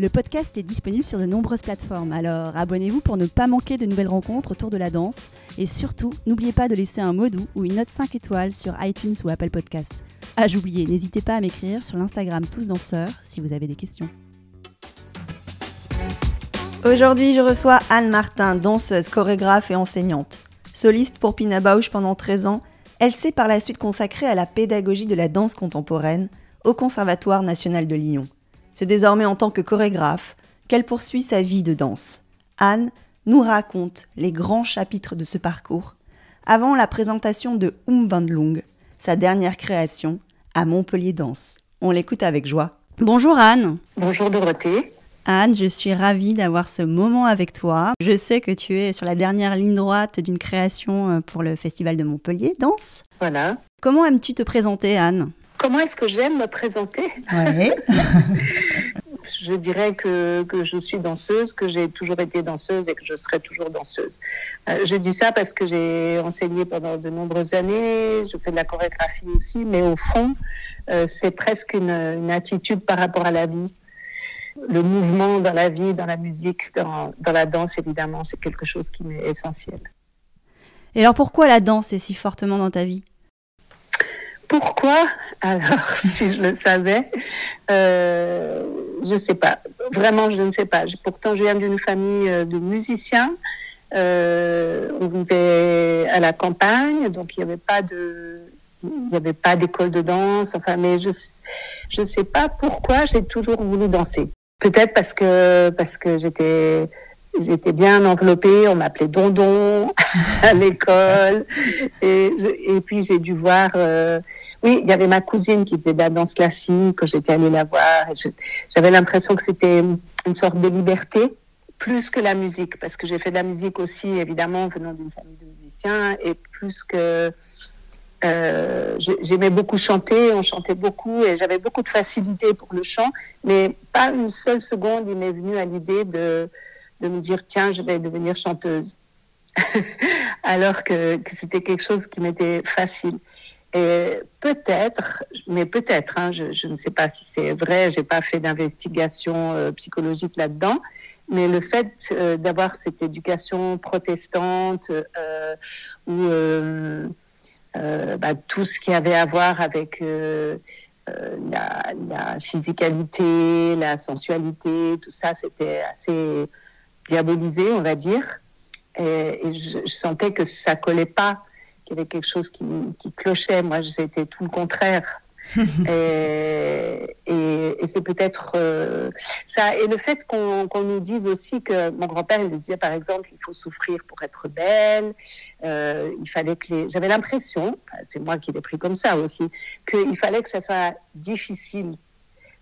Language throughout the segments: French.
Le podcast est disponible sur de nombreuses plateformes, alors abonnez-vous pour ne pas manquer de nouvelles rencontres autour de la danse. Et surtout, n'oubliez pas de laisser un mot doux ou une note 5 étoiles sur iTunes ou Apple Podcast. Ah, j'oubliais, n'hésitez pas à m'écrire sur l'Instagram Tous Danseurs si vous avez des questions. Aujourd'hui, je reçois Anne Martin, danseuse, chorégraphe et enseignante. Soliste pour Pina Bausch pendant 13 ans, elle s'est par la suite consacrée à la pédagogie de la danse contemporaine au Conservatoire national de Lyon. C'est désormais en tant que chorégraphe qu'elle poursuit sa vie de danse. Anne nous raconte les grands chapitres de ce parcours avant la présentation de Um Van sa dernière création, à Montpellier Danse. On l'écoute avec joie. Bonjour Anne. Bonjour Dorothée. Anne, je suis ravie d'avoir ce moment avec toi. Je sais que tu es sur la dernière ligne droite d'une création euh, pour le Festival de Montpellier Danse. Voilà. Comment aimes-tu te présenter, Anne? Comment est-ce que j'aime me présenter je dirais que, que, je suis danseuse, que j'ai toujours été danseuse et que je serai toujours danseuse. Euh, je dis ça parce que j'ai enseigné pendant de nombreuses années, je fais de la chorégraphie aussi, mais au fond, euh, c'est presque une, une, attitude par rapport à la vie. Le mouvement dans la vie, dans la musique, dans, dans la danse, évidemment, c'est quelque chose qui m'est essentiel. Et alors pourquoi la danse est si fortement dans ta vie? Pourquoi? Alors, si je le savais, euh, je ne sais pas. Vraiment, je ne sais pas. Pourtant, je viens d'une famille euh, de musiciens. Euh, on vivait à la campagne, donc il n'y avait pas de, il n'y avait pas d'école de danse. Enfin, mais je je sais pas pourquoi j'ai toujours voulu danser. Peut-être parce que parce que j'étais j'étais bien enveloppée, on m'appelait Dondon à l'école. Et, et, puis j'ai dû voir, euh, oui, il y avait ma cousine qui faisait de la danse classique, que j'étais allée la voir. J'avais l'impression que c'était une sorte de liberté, plus que la musique, parce que j'ai fait de la musique aussi, évidemment, venant d'une famille de musiciens, et plus que... Euh, J'aimais beaucoup chanter, on chantait beaucoup et j'avais beaucoup de facilité pour le chant, mais pas une seule seconde il m'est venu à l'idée de, de me dire tiens, je vais devenir chanteuse. Alors que, c'était quelque chose qui m'était facile. Et peut-être, mais peut-être, hein, je, ne sais pas si c'est vrai, j'ai pas fait d'investigation euh, psychologique là-dedans, mais le fait euh, d'avoir cette éducation protestante euh, où euh, bah, tout ce qui avait à voir avec la, physicalité, la sensualité, tout ça, c'était assez diabolisé, on va dire. Et, et je, je, sentais que ça collait pas, qu'il y avait quelque chose qui, qui clochait. Moi, c'était tout le contraire. et, et, et c'est peut-être euh, ça. Et le fait qu'on qu nous dise aussi que mon grand-père, il me disait par exemple, il faut souffrir pour être belle. Euh, il fallait que les. J'avais l'impression, c'est moi qui l'ai pris comme ça aussi, qu'il fallait que ça soit difficile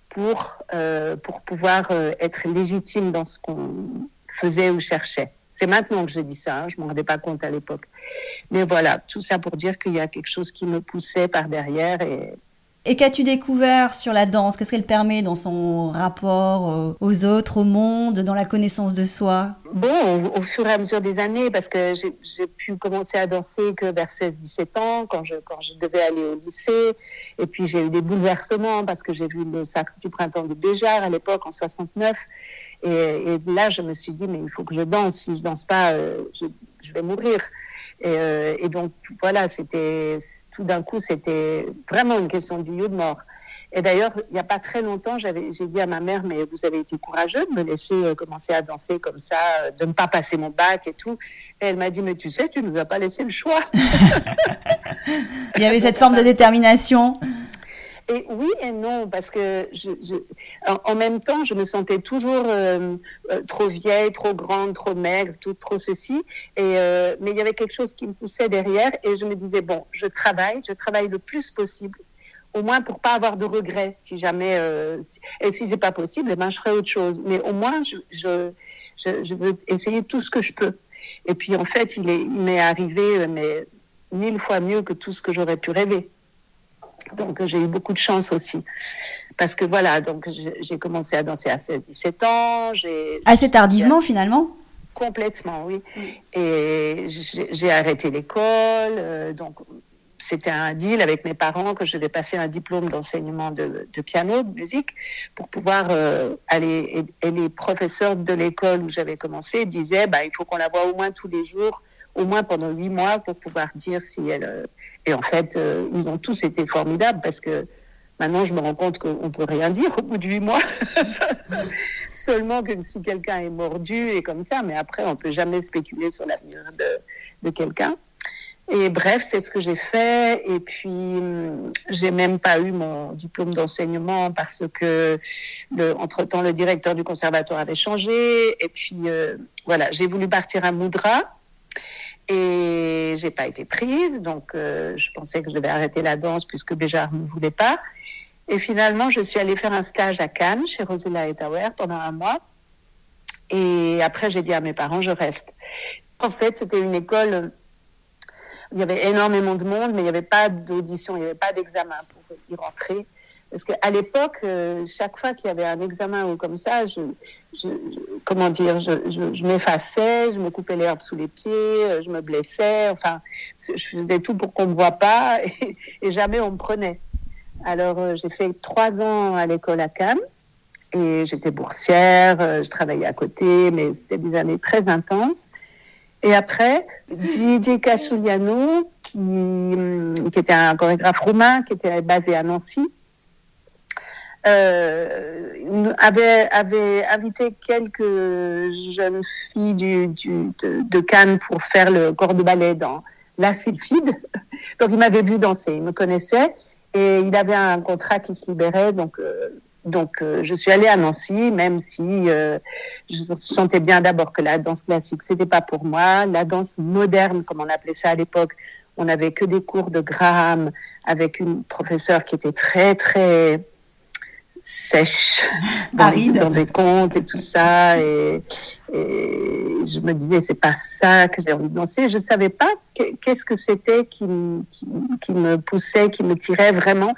pour euh, pour pouvoir être légitime dans ce qu'on faisait ou cherchait. C'est maintenant que je dis ça, hein, je ne m'en rendais pas compte à l'époque. Mais voilà, tout ça pour dire qu'il y a quelque chose qui me poussait par derrière. Et, et qu'as-tu découvert sur la danse? Qu'est-ce qu'elle permet dans son rapport aux autres, au monde, dans la connaissance de soi? Bon, au, au, fur et à mesure des années, parce que j'ai pu commencer à danser que vers 16-17 ans, quand je, quand je devais aller au lycée. Et puis j'ai eu des bouleversements parce que j'ai vu le Sacre du Printemps de Béjar à l'époque, en 69. Et, là, je me suis dit, mais il faut que je danse. Si je danse pas, euh, je, vais mourir. Et, euh, et donc, voilà, c'était tout d'un coup, c'était vraiment une question de vie ou de mort. Et d'ailleurs, il n'y a pas très longtemps, j'ai dit à ma mère, mais vous avez été courageux de me laisser euh, commencer à danser comme ça, de ne pas passer mon bac et tout. Et elle m'a dit, mais tu sais, tu ne nous as pas laissé le choix. il y avait cette forme de détermination. Et oui et non, parce que en, même temps, je me sentais toujours euh, trop vieille, trop grande, trop maigre, tout, trop ceci. Euh, mais il y avait quelque chose qui me poussait derrière et je me disais, bon, je travaille, je travaille le plus possible au moins pour pas avoir de regrets, si jamais, euh, et si c'est pas possible, eh ben, je ferai autre chose. Mais au moins, je, veux essayer tout ce que je peux. Et puis, en fait, il, il m'est arrivé, mais mille fois mieux que tout ce que j'aurais pu rêver. Donc, j'ai eu beaucoup de chance aussi. Parce que voilà, donc j'ai commencé à danser à 17 ans. Assez tardivement, finalement? Complètement, oui. Mm. Et j'ai arrêté l'école. Euh, donc, c'était un deal avec mes parents que je devais passer un diplôme d'enseignement de, piano, de musique, pour pouvoir euh, aller. Et, les professeurs de l'école où j'avais commencé disaient, bah, il faut qu'on la voit au moins tous les jours, au moins pendant huit mois, pour pouvoir dire si elle. Et en fait, euh, ils ont tous été formidables parce que maintenant, je me rends compte qu'on peut rien dire au bout de huit mois. Seulement que si quelqu'un est mordu et comme ça, mais après, on peut jamais spéculer sur l'avenir de, de quelqu'un. Et bref, c'est ce que j'ai fait. Et puis, hum, j'ai même pas eu mon diplôme d'enseignement parce que, entre-temps, le directeur du conservatoire avait changé. Et puis, euh, voilà, j'ai voulu partir à Moudra. Et j'ai pas été prise, donc euh, je pensais que je devais arrêter la danse puisque Béjar ne voulait pas. Et finalement, je suis allée faire un stage à Cannes chez Rosella Etauer pendant un mois. Et après, j'ai dit à mes parents, je reste. En fait, c'était une école il y avait énormément de monde, mais il n'y avait pas d'audition, il n'y avait pas d'examen pour y rentrer. Parce qu'à l'époque, euh, chaque fois qu'il y avait un examen ou comme ça, je, comment dire, je, m'effaçais, je me coupais l'herbe sous les pieds, euh, je me blessais, enfin, je faisais tout pour qu'on me voit pas et, jamais on me prenait. Alors, euh, j'ai fait trois ans à l'école à Cannes et j'étais boursière, je travaillais à côté, mais c'était des années très intenses. Et après, Didier Casuliano, qui, hum, qui était un chorégraphe roumain, qui était basé à Nancy, euh, avait, avait invité quelques jeunes filles du, du, de, Cannes pour faire le corps de ballet dans La Sylphide. Donc, il m'avait vu danser, il me connaissait et il avait un contrat qui se libérait. Donc, euh, donc, euh, je suis allée à Nancy, même si euh, je sentais bien d'abord que la danse classique, c'était pas pour moi. La danse moderne, comme on appelait ça à l'époque, on n'avait que des cours de Graham avec une professeure qui était très, très sèche dans, dans des contes et tout ça. Et, et je me disais, c'est pas ça que j'ai envie de danser. Je savais pas qu'est-ce que c'était qui, qui, qui me poussait, qui me tirait vraiment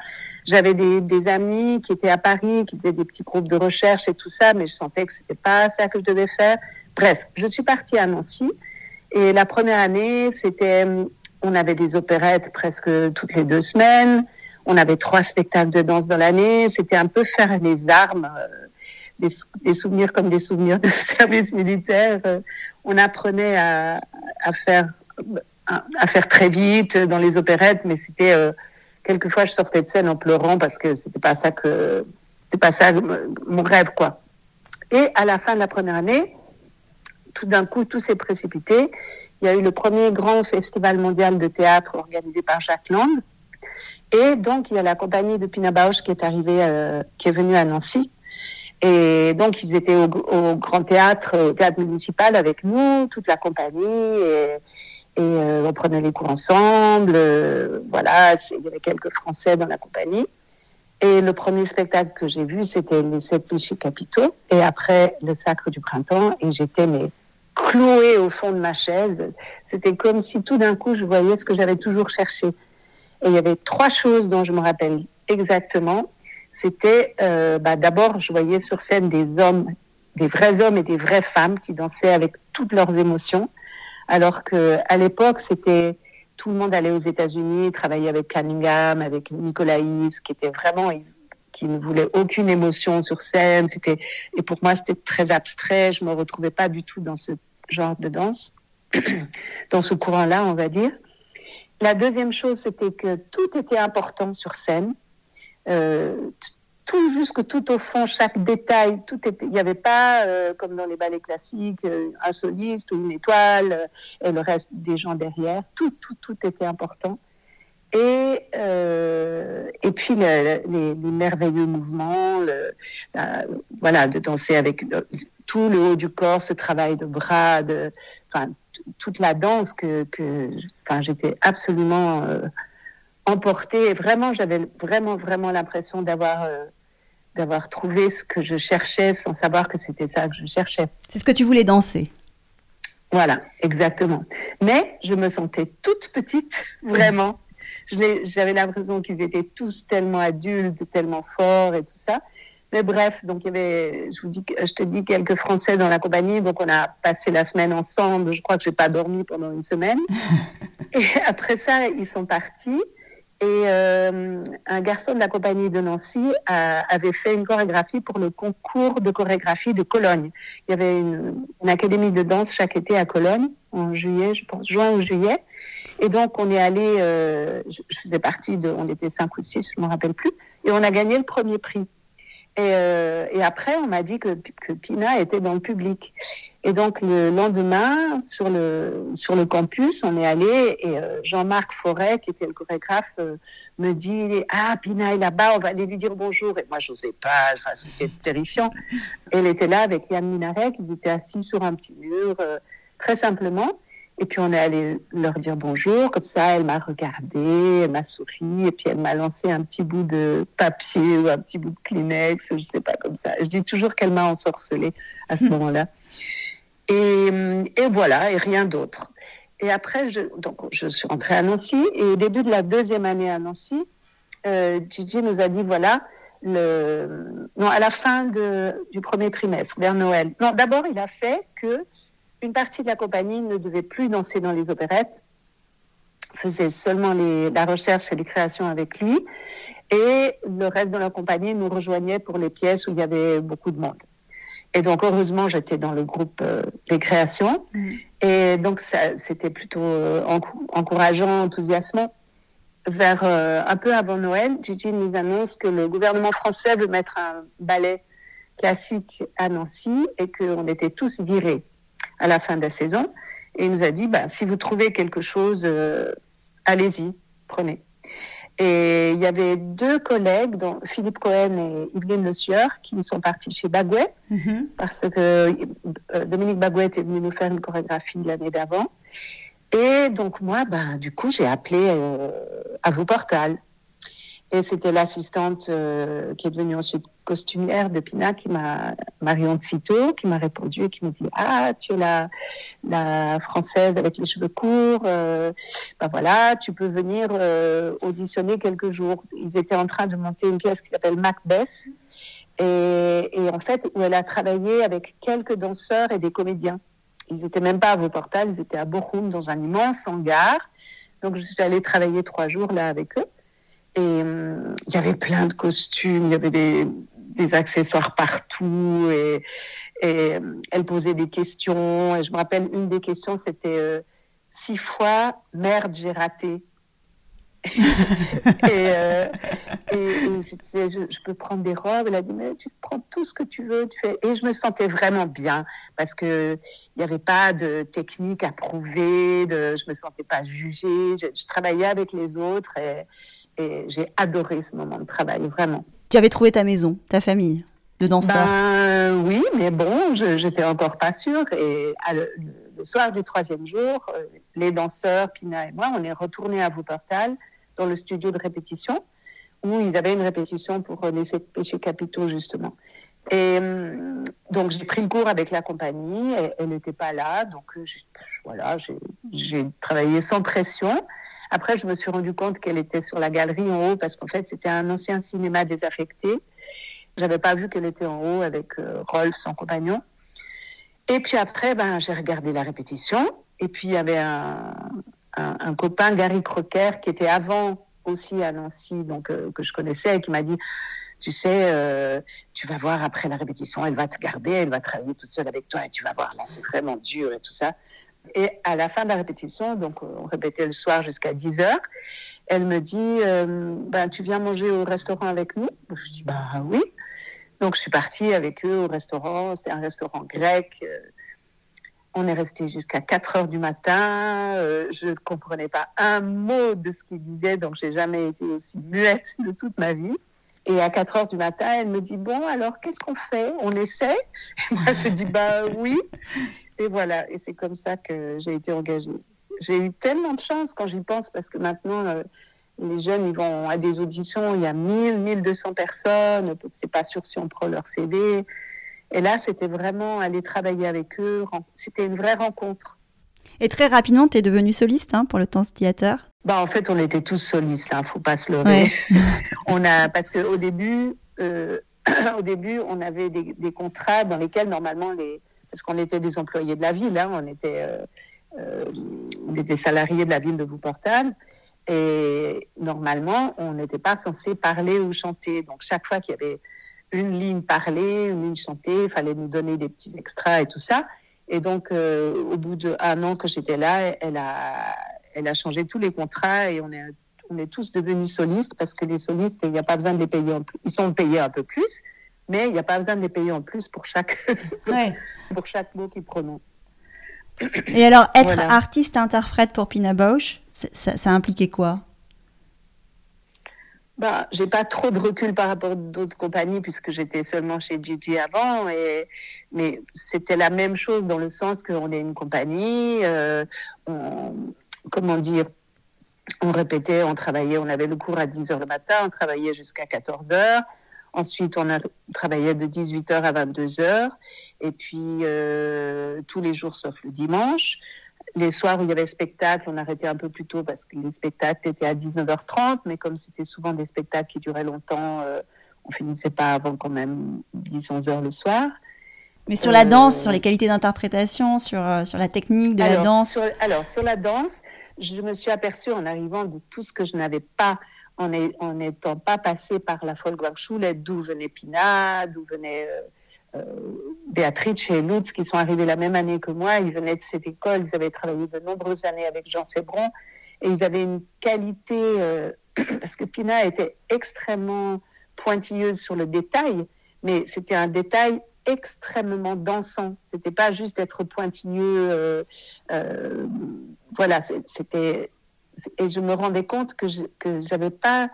j'avais des, des, amis qui étaient à Paris, qui faisaient des petits groupes de recherche et tout ça, mais je sentais que c'était pas ça que je devais faire. Bref, je suis partie à Nancy et la première année, c'était, on avait des opérettes presque toutes les deux semaines. On avait trois spectacles de danse dans l'année. C'était un peu faire les armes, euh, des, souvenirs comme des souvenirs de service militaire. Euh, on apprenait à, à faire à, faire très vite dans les opérettes, mais c'était euh, quelquefois je sortais de scène en pleurant parce que c'était pas ça que c'était pas ça mon rêve quoi. Et à la fin de la première année, tout d'un coup tout s'est précipité. Il y a eu le premier grand festival mondial de théâtre organisé par Jacques Lang. Et donc il y a la compagnie de Pina Bausch qui est arrivée, euh, qui est venue à Nancy. Et donc ils étaient au, Grand Théâtre, au Théâtre municipal avec nous, toute la compagnie. Et, et euh, on prenait les cours ensemble. Euh, voilà, il y avait quelques Français dans la compagnie. Et le premier spectacle que j'ai vu, c'était les sept péchés capitaux. Et après, le sacre du printemps. Et j'étais mais clouée au fond de ma chaise. C'était comme si tout d'un coup, je voyais ce que j'avais toujours cherché. Et il y avait trois choses dont je me rappelle exactement. C'était euh, bah, d'abord, je voyais sur scène des hommes, des vrais hommes et des vraies femmes qui dansaient avec toutes leurs émotions alors que à l'époque, c'était tout le monde allait aux États-Unis, travailler avec Cunningham, avec Nicolaïs, qui était vraiment qui ne voulait aucune émotion sur scène. C'était et pour moi c'était très abstrait. Je me retrouvais pas du tout dans ce genre de danse, dans ce courant-là, on va dire. La deuxième chose, c'était que tout était important sur scène. Euh, tout jusque tout au fond, chaque détail, tout. Il n'y avait pas, euh, comme dans les ballets classiques, euh, un soliste ou une étoile euh, et le reste des gens derrière. Tout, tout, tout était important. Et et puis les, merveilleux mouvements, voilà, de danser avec tout le haut du corps, ce travail de bras, de, enfin, toute la danse que, que, j'étais absolument emportée. Et vraiment, j'avais vraiment, vraiment l'impression d'avoir d'avoir trouvé ce que je cherchais sans savoir que c'était ça que je cherchais. C'est ce que tu voulais danser. Voilà, exactement. Mais je me sentais toute petite, vraiment. J'avais l'impression qu'ils étaient tous tellement adultes, tellement forts et tout ça. Mais bref, donc il y avait, je vous dis, je te dis quelques Français dans la compagnie, donc on a passé la semaine ensemble. Je crois que j'ai pas dormi pendant une semaine. et après ça, ils sont partis. Et euh, un garçon de la compagnie de Nancy avait fait une chorégraphie pour le concours de chorégraphie de Cologne. Il y avait une, académie de danse chaque été à Cologne, en juillet, je pense, juin ou juillet. Et donc, on est allé, euh, je, faisais partie de, on était cinq ou six, je ne me rappelle plus, et on a gagné le premier prix. Et, euh, et après, on m'a dit que, que Pina était dans le public. Et donc le lendemain, sur le sur le campus, on est allé et euh, Jean-Marc Forêt, qui était le chorégraphe, euh, me dit ah Pina est là-bas, on va aller lui dire bonjour. Et moi je n'osais pas, c'était terrifiant. elle était là avec Yann Minaret, ils étaient assis sur un petit mur, euh, très simplement. Et puis on est allé leur dire bonjour, comme ça elle m'a regardé, elle m'a souri, et puis elle m'a lancé un petit bout de papier ou un petit bout de Kleenex, je sais pas comme ça. Je dis toujours qu'elle m'a ensorcelée à ce moment-là. Et, et, voilà, et rien d'autre. Et après, je, donc, je suis rentrée à Nancy. Et au début de la deuxième année à Nancy, euh, Gigi nous a dit voilà, le, non, à la fin de, du premier trimestre, vers Noël. Non, d'abord, il a fait que une partie de la compagnie ne devait plus danser dans les opérettes, faisait seulement les, la recherche et les créations avec lui, et le reste de la compagnie nous rejoignait pour les pièces où il y avait beaucoup de monde. Et donc, heureusement, j'étais dans le groupe euh, des créations. Mm. Et donc, c'était plutôt euh, encourageant, enthousiasmant. Vers euh, un peu avant Noël, Gigi nous annonce que le gouvernement français veut mettre un ballet classique à Nancy et qu'on était tous virés à la fin de la saison. Et il nous a dit, bah, si vous trouvez quelque chose, allez-y, prenez. Et il y avait deux collègues, dont Philippe Cohen et Yveline Le Sieur, qui sont partis chez Bagouet, mhm. parce que euh, Dominique Bagouet est venu nous faire une chorégraphie l'année d'avant. Et donc moi, ben, du coup, j'ai appelé euh, à vos portal. Et c'était l'assistante euh, qui est devenue ensuite costumière de Pina, qui m'a, Marion Cito, qui m'a répondu et qui me dit Ah, tu es la, la française avec les cheveux courts, euh, ben voilà, tu peux venir euh, auditionner quelques jours. Ils étaient en train de monter une pièce qui s'appelle Macbeth, et, et, en fait, où elle a travaillé avec quelques danseurs et des comédiens. Ils n'étaient même pas à Vauportal, ils étaient à Bochum, dans un immense hangar. Donc, je suis allée travailler trois jours là avec eux. Et hum, il y avait plein de costumes, il y avait des, accessoires partout et, hum, elle posait des questions. Et je me rappelle, une des questions, c'était euh, six fois, merde, j'ai raté. et, euh, et, je disais, je, peux prendre des robes. Elle a dit, mais tu prends tout ce que tu veux. Et je me sentais vraiment bien parce que il n'y avait pas de technique à prouver. De, je me sentais pas jugée. Je, travaillais avec les autres et j'ai adoré ce moment de travail, vraiment. Tu avais trouvé ta maison, ta famille de danseurs ben, Oui, mais bon, j'étais encore pas sûre. Et le, soir du troisième jour, euh, les danseurs, Pina et moi, on est retournés à Wuppertal dans le studio de répétition où ils avaient une répétition pour les péchés capitaux, justement. Et hum, donc, j'ai pris le cours avec la compagnie. elle n'était pas là. Donc, euh, voilà, j'ai travaillé sans pression. Après, je me suis rendu compte qu'elle était sur la galerie en haut parce qu'en fait, c'était un ancien cinéma désaffecté. J'avais pas vu qu'elle était en haut avec euh, Rolf, son compagnon. Et puis après, ben, j'ai regardé la répétition. Et puis, il y avait un, copain, Gary Crocker, qui était avant aussi à Nancy, donc euh, que je connaissais, et qui m'a dit, tu sais, euh, tu vas voir après la répétition, elle va te garder, elle va travailler toute seule avec toi, et tu vas voir, là, c'est vraiment dur et tout ça. Et à la fin de la répétition, donc euh, on répétait le soir jusqu'à 10 heures, elle me dit euh, ben, Tu viens manger au restaurant avec nous? Je dis bah Oui. Donc je suis partie avec eux au restaurant. C'était un restaurant grec. Euh, on est resté jusqu'à 4 heures du matin. je ne comprenais pas un mot de ce qu'ils disaient, donc j'ai jamais été aussi muette de toute ma vie. Et à 4 heures du matin, elle me dit Bon, alors qu'est-ce qu'on fait? On essaie? Et moi, je dis Bah oui. Et voilà, et c'est comme ça que j'ai été engagée. J'ai eu tellement de chance quand j'y pense, parce que maintenant, euh, Les jeunes, ils vont à des auditions, il y a 1000, 1200 personnes, c'est pas sûr si on prend leur CV. Et là, c'était vraiment aller travailler avec eux, c'était une vraie rencontre. Et très rapidement, tu es devenue soliste hein, pour le Tense Theater bah, En fait, on était tous solistes, il hein, ne faut pas se leurrer. on a, parce qu'au début, euh, au début, on avait des, des, contrats dans lesquels, normalement, les, parce qu'on était des employés de la ville, hein, on, était, euh, euh, on était salariés de la ville de Wuppertal, et normalement, on n'était pas censé parler ou chanter. Donc, chaque fois qu'il y avait une ligne parlée, une ligne chantée, il fallait nous donner des petits extras et tout ça. Et donc, euh, au bout d'un an que j'étais là, elle a, changé tous les contrats et on est, tous devenus solistes parce que les solistes, il n'y a pas besoin de les payer. Ils sont payés un peu plus, mais il n'y a pas besoin de les payer en plus pour chaque, pour chaque mot qu'ils prononcent. Et alors, être artiste-interprète pour Pina Bausch, ça, ça impliquait quoi? Bah, j'ai pas trop de recul par rapport à d'autres compagnies puisque j'étais seulement chez Gigi avant et mais c'était la même chose dans le sens qu'on est une compagnie euh, on, comment dire on répétait on travaillait on avait le cours à 10 heures le matin on travaillait jusqu'à 14 heures ensuite on a travaillé de 18 heures à 22 heures. Et puis euh, tous les jours sauf le dimanche. Les soirs où il y avait spectacle, on arrêtait un peu plus tôt parce que les spectacles étaient à 19h30, mais comme c'était souvent des spectacles qui duraient longtemps, euh, on finissait pas avant quand même 10-11 heures le soir. Mais sur la danse, sur les qualités d'interprétation, sur, euh, sur la technique de la danse. Alors, sur la danse, je me suis aperçue en arrivant de tout ce que je n'avais pas en n'étant pas passé par la Folkwang-Schule, d'où venait Pina, d'où venait... Euh, euh, Béatrice et Lutz, qui sont arrivés la même année que moi, ils venaient de cette école, ils avaient travaillé de nombreuses années avec Jean Sébron, et ils avaient une qualité, euh, parce que Pina était extrêmement pointilleuse sur le détail, mais c'était un détail extrêmement dansant. C'était pas juste être pointilleux. Euh, voilà, c'était. Et je me rendais compte que je que j'avais pas,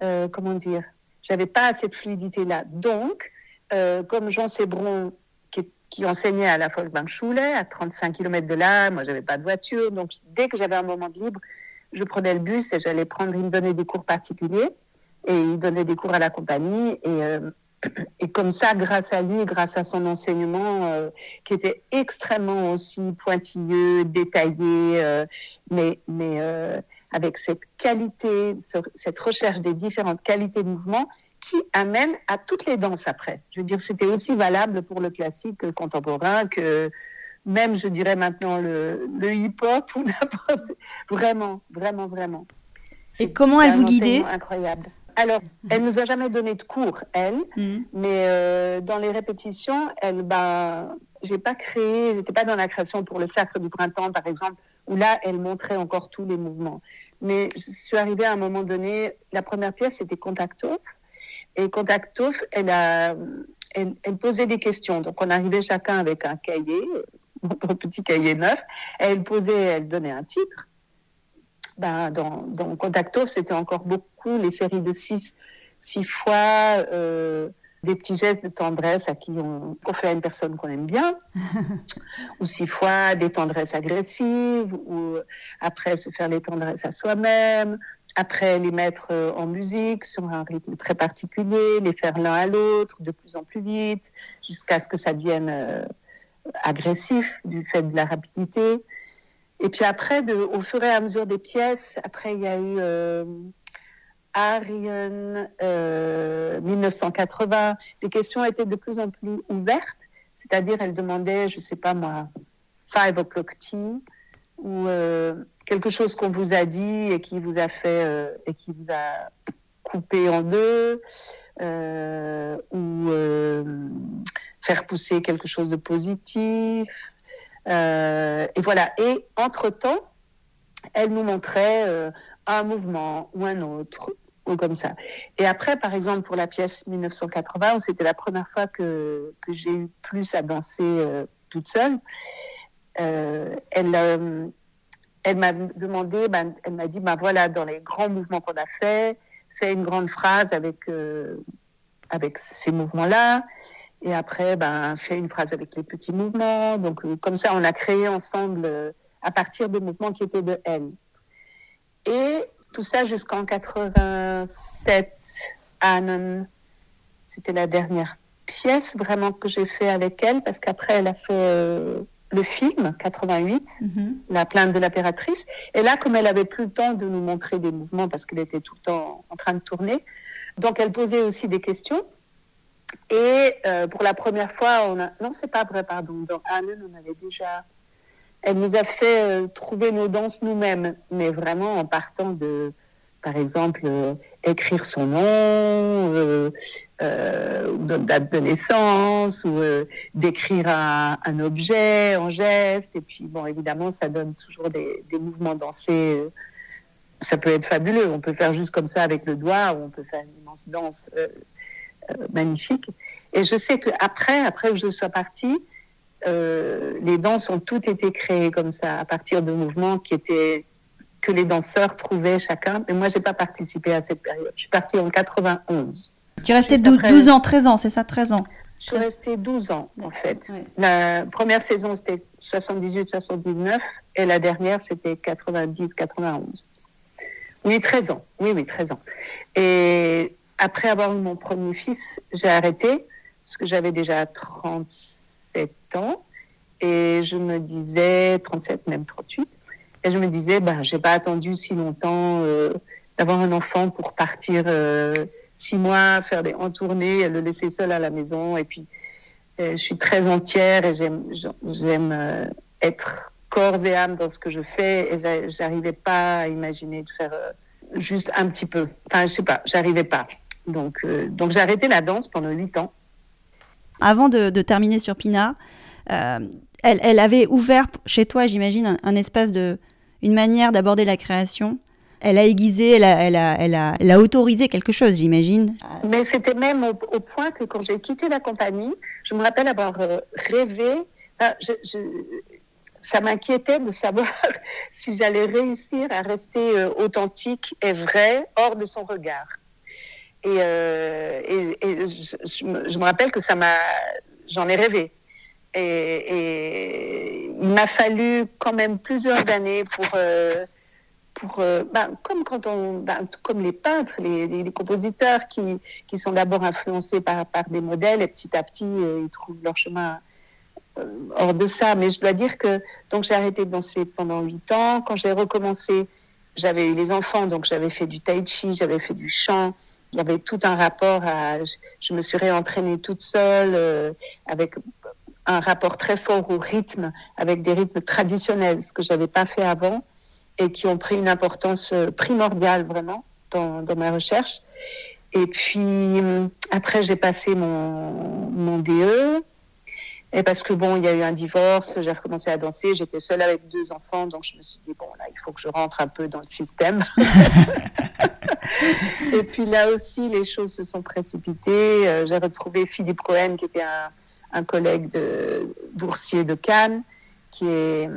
comment dire, j'avais pas cette fluidité là. Donc, euh, comme Jean Sébron, qui, qui, enseignait à la Volksbank-Schule, à 35 km de là, moi, j'avais pas de voiture. Donc, dès que j'avais un moment de libre, je prenais le bus et j'allais prendre, il me donnait des cours particuliers et il donnait des cours à la compagnie. Et, euh, et comme ça, grâce à lui, grâce à son enseignement, euh, qui était extrêmement aussi pointilleux, détaillé, euh, mais, mais euh, avec cette qualité, cette recherche des différentes qualités de mouvement, qui amène à toutes les danses après. Je veux dire, c'était aussi valable pour le classique contemporain que même, je dirais maintenant, le, hip-hop ou n'importe. Vraiment, vraiment, vraiment. Et comment elle vous guidait? Incroyable. Alors, elle nous a jamais donné de cours, elle, mhm. mais euh, dans les répétitions, elle, ben, j'ai pas créé, j'étais pas dans la création pour le Sacre du Printemps, par exemple, où là, elle montrait encore tous les mouvements. Mais je suis arrivée à un moment donné, la première pièce, c'était Contacto, et Contactouf, elle, a, elle, elle, posait des questions. Donc, on arrivait chacun avec un cahier, notre petit cahier neuf. Elle posait, elle donnait un titre. Ben, dans, dans Contactouf, c'était encore beaucoup les séries de six, six fois euh, des petits gestes de tendresse à qui on, qu'on fait à une personne qu'on aime bien, ou six fois des tendresses agressives, ou après se faire les tendresses à soi-même, après les mettre euh, en musique sur un rythme très particulier, les faire l'un à l'autre de plus en plus vite, jusqu'à ce que ça devienne euh, agressif du fait de la rapidité. Et puis après, au fur et à mesure des pièces, après il y a eu euh, Ariane 1980. Les questions étaient de plus en plus ouvertes, c'est-à-dire elles demandaient, je sais pas moi, Five O'Clock Tea ou quelque chose qu'on vous a dit et qui vous a fait euh, et qui vous a coupé en deux euh, ou euh, faire pousser quelque chose de positif et voilà. Et entre temps elle nous montrait un mouvement ou un autre ou comme ça. Et après par exemple pour la pièce 1980 où c'était la première fois que, que j'ai eu plus à danser toute seule elle elle m'a demandé, ben, elle m'a dit, ben voilà, dans les grands mouvements qu'on a fait, fais une grande phrase avec euh, avec ces mouvements-là, et après, ben fais une phrase avec les petits mouvements. Donc euh, comme ça, on a créé ensemble euh, à partir des mouvements qui étaient de elle. Et tout ça jusqu'en 87. Anne, c'était la dernière pièce vraiment que j'ai fait avec elle parce qu'après elle a fait euh, le film 88, mm-hmm. La plainte de l'impératrice. Et là, comme elle avait plus le temps de nous montrer des mouvements parce qu'elle était tout le temps en train de tourner, donc elle posait aussi des questions. Et euh, pour la première fois, on a non, c'est pas vrai, pardon. Dans avait déjà elle nous a fait euh, trouver nos danses nous-mêmes, mais vraiment en partant de, par exemple, euh, écrire son nom, date de naissance, ou d'écrire un, objet en geste. Et puis, bon, évidemment, ça donne toujours des mouvements dansés. Ça peut être fabuleux. On peut faire juste comme ça avec le doigt, ou on peut faire une immense danse magnifique. Et je sais qu'après, après que je sois partie, euh, les danses ont toutes été créées comme ça, à partir de mouvements qui étaient que les danseurs trouvaient chacun. Mais moi, j'ai pas participé à cette période. Je suis partie en 91. Tu es restée 12, ans, 13 ans, c'est ça, 13 ans? Je suis restée 12 ans, en fait. La première saison, c'était 78-79, et la dernière, c'était 90-91. Oui, 13 ans. Oui, oui, 13 ans. Et après avoir eu mon premier fils, j'ai arrêté, parce que j'avais déjà 30 ans et je me disais 37 même 38 et je me disais ben j'ai pas attendu si longtemps euh, d'avoir un enfant pour partir euh, six mois faire des en tournée le laisser seul à la maison et puis euh, je suis très entière et j'aime j'aime être corps et âme dans ce que je fais et j'arrivais pas à imaginer de faire juste un petit peu. Enfin je sais pas j'arrivais pas donc donc j'ai arrêté la danse pendant huit ans avant de, terminer sur Pina, euh, elle, avait ouvert chez toi, j'imagine, un, espace de, une manière d'aborder la création. Elle a aiguisé, elle a, elle a, elle a, elle a autorisé quelque chose, j'imagine. Mais c'était même au, point que quand j'ai quitté la compagnie, je me rappelle avoir euh, rêvé. ça m'inquiétait de savoir si j'allais réussir à rester euh, authentique et vrai hors de son regard. Et, euh, je, me rappelle que ça m'a, j'en ai rêvé. Et, il m'a fallu quand même plusieurs années pour, euh, pour euh, ben, comme quand on, ben, comme les peintres, les, les, compositeurs qui, qui sont d'abord influencés par, par des modèles et petit à petit ils trouvent leur chemin hors de ça. Mais je dois dire que donc j'ai arrêté de danser pendant huit ans. Quand j'ai recommencé, j'avais eu les enfants, donc j'avais fait du tai chi, j'avais fait du chant il y avait tout un rapport à. Je, me suis réentraînée toute seule euh, avec un rapport très fort au rythme, avec des rythmes traditionnels, ce que j'avais pas fait avant et qui ont pris une importance euh, primordiale vraiment dans, ma recherche. Et puis après, j'ai passé mon DE. Et parce que bon, il y a eu un divorce, j'ai recommencé à danser, j'étais seule avec deux enfants, donc je me suis dit bon là, il faut que je rentre un peu dans le système. et puis là aussi, les choses se sont précipitées. Euh, j'ai retrouvé Philippe Cohen, qui était un, un, collègue de boursier de Cannes, qui, est,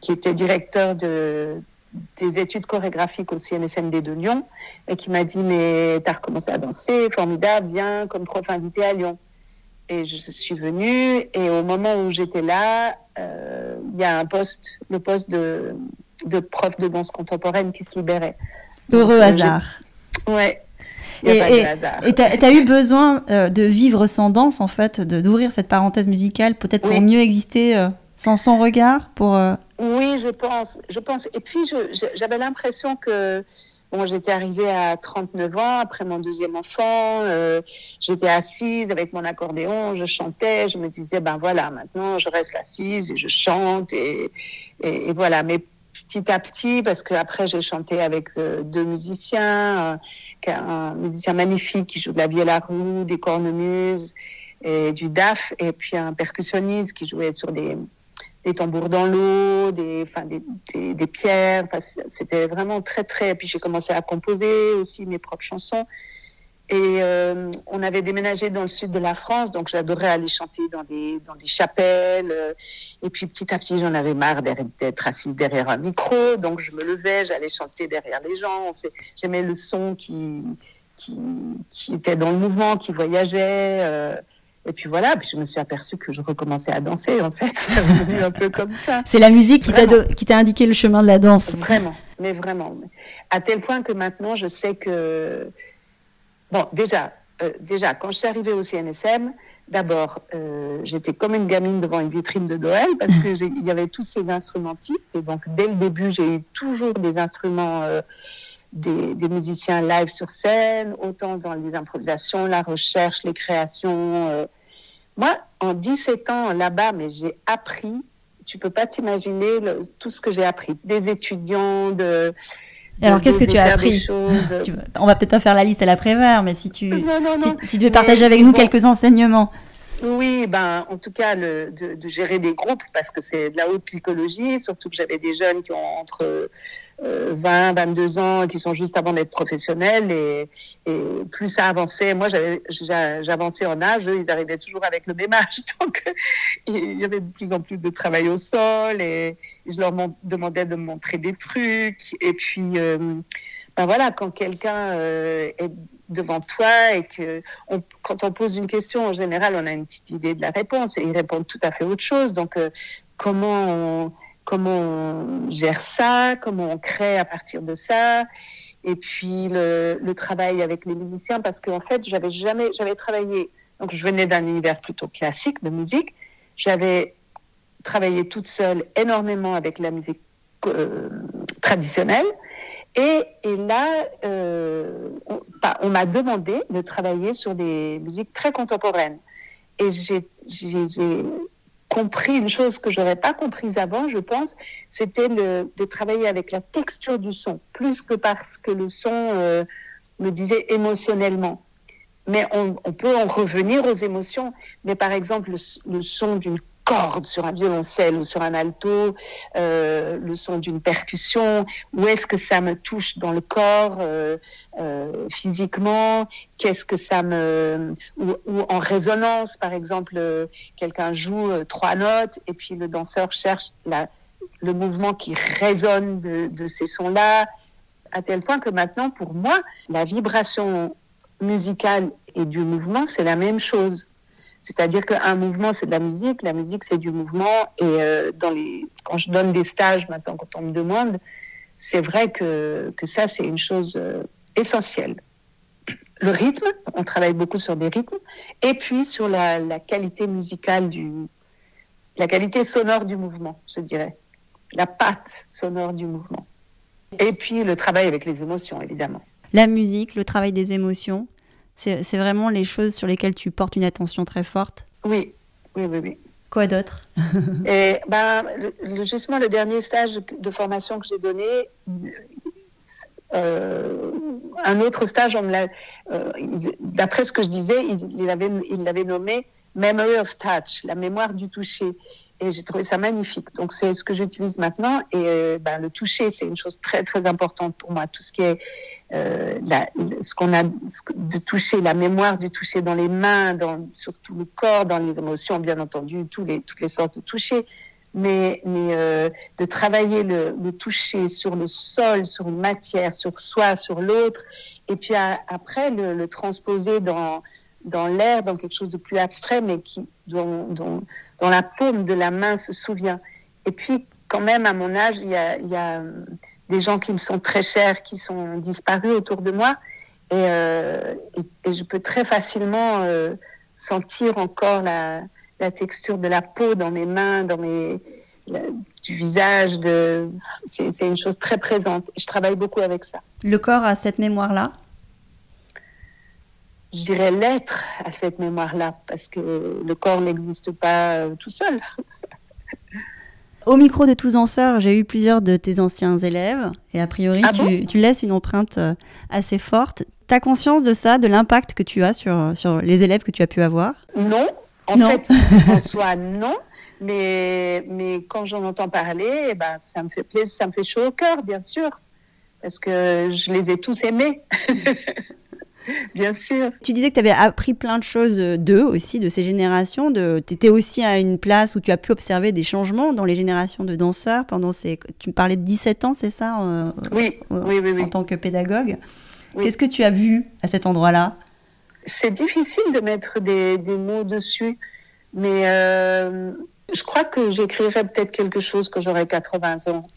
qui était directeur de, des études chorégraphiques au CNSMD de Lyon, et qui m'a dit, mais tu as recommencé à danser, formidable, bien, comme prof invité à Lyon. Et je suis venue, et au moment où j'étais là, euh, il y a un poste, le poste de, de prof de danse contemporaine qui se libérait. Heureux hasard. Ouais. et tu as, eu besoin euh, de vivre sans danse, en fait, d'ouvrir cette parenthèse musicale, peut-être pour mieux exister euh, sans son regard pour, euh, Oui, je pense, je pense. Et puis, j'avais l'impression que bon, j'étais arrivée à 39 ans, après mon deuxième enfant, j'étais assise avec mon accordéon, je chantais, je me disais, ben voilà, maintenant, je reste assise et je chante, et, et, et voilà. Mais petit à petit, parce que après j'ai chanté avec euh, deux musiciens, euh, un musicien magnifique qui joue de la vielle à roue, des cornemuses et du daf, et puis un percussionniste qui jouait sur des, des tambours dans l'eau, des, enfin, des, des, pierres. C'était vraiment très très. Puis j'ai commencé à composer aussi mes propres chansons. Et euh, on avait déménagé dans le sud de la France, donc j'adorais aller chanter dans des, dans des chapelles. Euh, et puis petit à petit, j'en avais marre d'être assise derrière un micro, donc je me levais, j'allais chanter derrière les gens. J'aimais le son qui, qui, qui, était dans le mouvement, qui voyageait. Euh, et puis voilà, puis je me suis aperçue que je recommençais à danser, en fait. C'est un peu comme ça. C'est la musique qui t'a indiqué le chemin de la danse. Vraiment. mais vraiment. À tel point que maintenant, je sais que, bon, déjà, euh, déjà, quand je suis arrivée au CNSM, d'abord, euh, j'étais comme une gamine devant une vitrine de Noël parce que il y avait tous ces instrumentistes et donc dès le début, j'ai eu toujours des instruments, euh, des, des, musiciens live sur scène, autant dans les improvisations, la recherche, les créations. Moi, en 17 ans là-bas, mais j'ai appris. Tu peux pas t'imaginer tout ce que j'ai appris. Des étudiants, de alors, qu'est-ce que tu as appris On va peut-être pas faire la liste à l'après-midi, mais si tu, tu devais partager avec nous quelques enseignements. Oui, ben, en tout cas, le, de, de, gérer des groupes, parce que c'est de la haute psychologie, surtout que j'avais des jeunes qui ont entre 20, 22 ans, qui sont juste avant d'être professionnels. Et, et, plus ça avançait, moi j'avançais en âge, eux ils arrivaient toujours avec le même âge. Donc il y avait de plus en plus de travail au sol et je leur demandais de me montrer des trucs. Et puis, euh, ben voilà, quand quelqu'un euh, est devant toi et que on, quand on pose une question, en général, on a une petite idée de la réponse et ils répondent tout à fait autre chose. Donc, euh, comment on, comment on gère ça, comment on crée à partir de ça, et puis le, travail avec les musiciens, parce qu'en fait, j'avais jamais, j'avais travaillé, donc je venais d'un univers plutôt classique de musique, j'avais travaillé toute seule énormément avec la musique euh, traditionnelle, et, là, euh, on, on m'a demandé de travailler sur des musiques très contemporaines. Et j'ai compris une chose que j'aurais pas comprise avant, je pense, c'était de travailler avec la texture du son, plus que parce que le son euh, me disait émotionnellement. Mais on, on, peut en revenir aux émotions. Mais par exemple, le, le son d'une sur un violoncelle ou sur un alto, euh, le son d'une percussion, où est-ce que ça me touche dans le corps euh, euh, physiquement, qu'est-ce que ça me... Ou, en résonance, par exemple, quelqu'un joue trois notes et puis le danseur cherche la, le mouvement qui résonne de, de ces sons-là, à tel point que maintenant, pour moi, la vibration musicale et du mouvement, c'est la même chose. C'est-à-dire qu'un mouvement, c'est de la musique, la musique, c'est du mouvement. Et euh, quand je donne des stages, maintenant, quand on me demande, c'est vrai que, que ça, c'est une chose euh, essentielle. Le rythme, on travaille beaucoup sur des rythmes, et puis sur la, la qualité musicale du, la qualité sonore du mouvement, je dirais, la patte sonore du mouvement. Et puis le travail avec les émotions, évidemment. La musique, le travail des émotions, c'est vraiment les choses sur lesquelles tu portes une attention très forte Oui, oui, oui, oui. Quoi d'autre? Et ben, le, justement, le dernier stage de formation que j'ai donné, euh, un autre stage, euh, d'après ce que je disais, il l'avait il l'avait nommé Memory of Touch, la mémoire du toucher. Et j'ai trouvé ça magnifique. Donc c'est ce que j'utilise maintenant. Et euh, ben, le toucher, c'est une chose très très importante pour moi. Tout ce qui est euh, ce qu'on a de toucher, la mémoire du toucher dans les mains, dans, sur tout le corps, dans les émotions, bien entendu, tous les, toutes les sortes de toucher, mais, mais euh, de travailler le, toucher sur le sol, sur une matière, sur soi, sur l'autre, et puis après le, transposer dans, dans l'air, dans quelque chose de plus abstrait, mais qui, dont, dont la paume de la main se souvient. Et puis, quand même, à mon âge, il y a, y a des gens qui me sont très chers, qui sont disparus autour de moi. Et, euh, je peux très facilement euh, sentir encore la, texture de la peau dans mes mains, dans mes, du visage. C'est une chose très présente. Je travaille beaucoup avec ça. Le corps a cette mémoire-là? Je dirais l'être à cette mémoire-là, parce que le corps n'existe pas euh, tout seul. Au micro de Tous Danseurs, j'ai eu plusieurs de tes anciens élèves et a priori, ah tu, bon? tu, laisses une empreinte euh, assez forte. Tu as conscience de ça, de l'impact que tu as sur, sur les élèves que tu as pu avoir? Non, en non. fait, en soi, non. Mais, mais quand j'en entends parler, eh ben, ça me fait plaisir, ça me fait chaud au cœur, bien sûr. Parce que je les ai tous aimés. Bien sûr. Tu disais que tu avais appris plein de choses euh, d'eux aussi, de ces générations. De... Tu étais aussi à une place où tu as pu observer des changements dans les générations de danseurs pendant ces. Tu me parlais de 17 ans, c'est ça euh, oui. Euh, oui, oui, oui, En tant que pédagogue. Oui. Qu'est-ce que tu as vu à cet endroit-là? C'est difficile de mettre des, des, mots dessus, mais euh, je crois que j'écrirais peut-être quelque chose quand j'aurai 80 ans.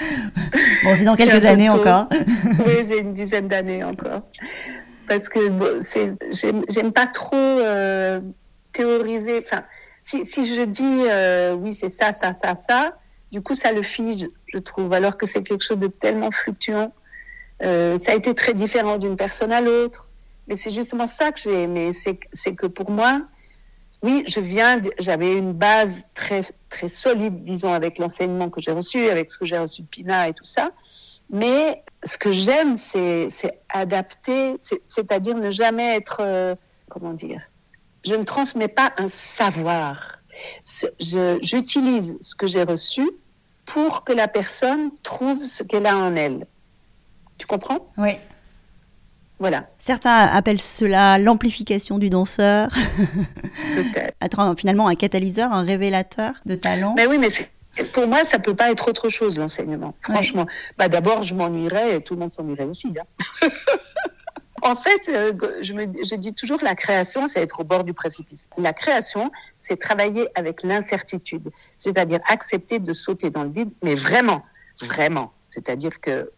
bon, c'est dans quelques années encore. oui, j'ai une dizaine d'années encore. Parce que bon, j'aime pas trop euh, théoriser. Enfin, si, si, je dis euh, oui, c'est ça, ça, ça, ça, du coup, ça le fige, je trouve, alors que c'est quelque chose de tellement fluctuant. Euh, ça a été très différent d'une personne à l'autre. Mais c'est justement ça que j'ai aimé, c'est que pour moi, oui, je viens, j'avais une base très très solide, disons, avec l'enseignement que j'ai reçu, avec ce que j'ai reçu de Pina et tout ça. Mais ce que j'aime, c'est adapter, c'est-à-dire ne jamais être, euh, comment dire, je ne transmets pas un savoir. J'utilise ce que j'ai reçu pour que la personne trouve ce qu'elle a en elle. Tu comprends? Oui. Voilà. Certains appellent cela l'amplification du danseur. Peut-être. Être finalement un catalyseur, un révélateur de talent. Mais oui, mais pour moi, ça peut pas être autre chose l'enseignement. Franchement, bah d'abord, je m'ennuierais et tout le monde s'ennuierait aussi. Hein. en fait, euh, je, me, je dis toujours que la création, c'est être au bord du précipice. La création, c'est travailler avec l'incertitude, c'est-à-dire accepter de sauter dans le vide, mais vraiment, vraiment. C'est-à-dire que